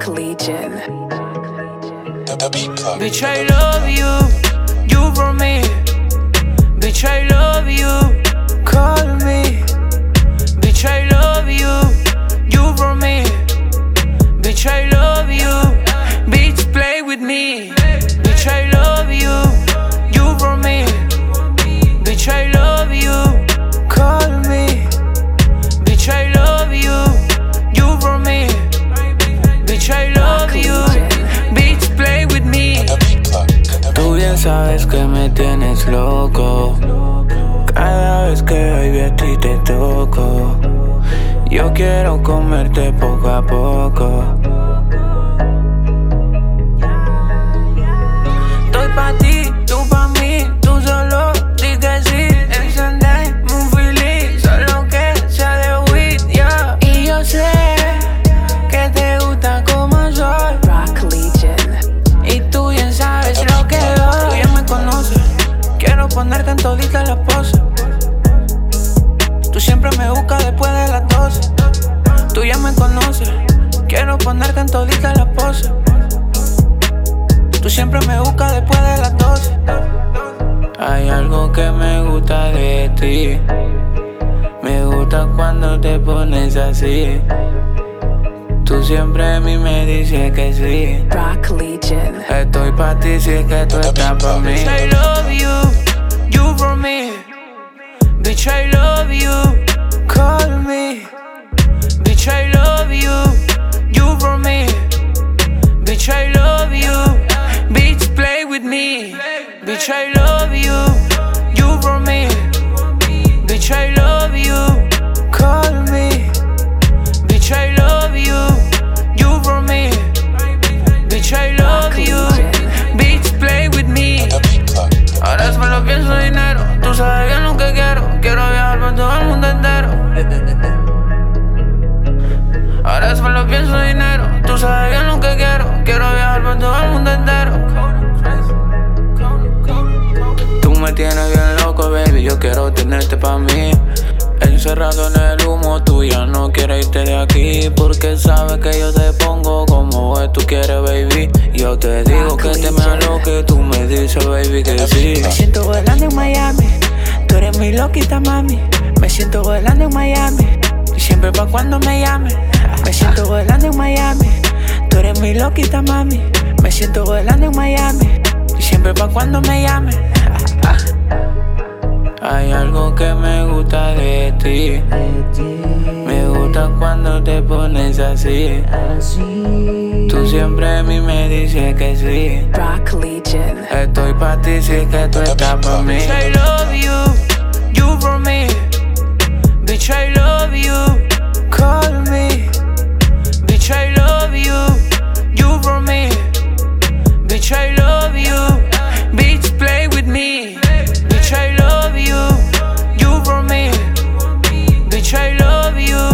Legion. The beat club. Bitch, I love you, you for me. Bitch, I love you, call me. Vez que baby a ti te toco. Yo quiero comerte poco a poco. Estoy pa' ti, tú pa' mí, tú solo di que sí. Encendemos un feeling, solo que sea de weed, yeah. Y yo sé que te gusta como soy. Rock Legion. Y tú bien sabes lo que doy. Tú ya me conoces. Quiero ponerte en todita la pose. Tú siempre me buscas después de las 12. Tú ya me conoces. Quiero ponerte en todita la pose. Tú siempre me buscas después de las 12. Hay algo que me gusta de ti. Me gusta cuando te pones así. Tú siempre a mí me dices que sí. Rock Legion. Estoy pa' ti si es que tú estás pa' mí. Bitch, I love you, you for me. Bitch, I love you, call me. Bitch, I love you, you for me. Bitch, I love you, bitch, play with me. Bitch, I love you, you for me. Bitch, I love you, call me. Bitch, I love you, you for me. Bitch, I love you, bitch, play with me. The beat club. Ahora solo pienso dinero. Tú sabes bien lo que quiero. Quiero viajar Ahora solo pienso dinero. Tú sabes bien lo que quiero. Quiero viajar por todo el mundo entero. Tú me tienes bien loco, baby. Yo quiero tenerte pa' mí. Encerrado en el humo, tú ya no quieres irte de aquí. Porque sabes que yo te pongo como es, tú quieres, baby. Yo te digo que te me aloque, tú me dices, baby, que sí. Me siento volando en Miami. Tú eres mi loquita, mami. Me siento volando en Miami. Y siempre pa' cuando me llames. Me siento volando en Miami. Tú eres mi loquita, mami. Me siento volando en Miami. Y siempre pa' cuando me llames. Hay algo que me gusta de ti. Me gusta cuando te pones así. Tú siempre a mí me dices que sí. Rock Legion. Estoy pa' ti si es que tú estás pa' mí. I love you, you.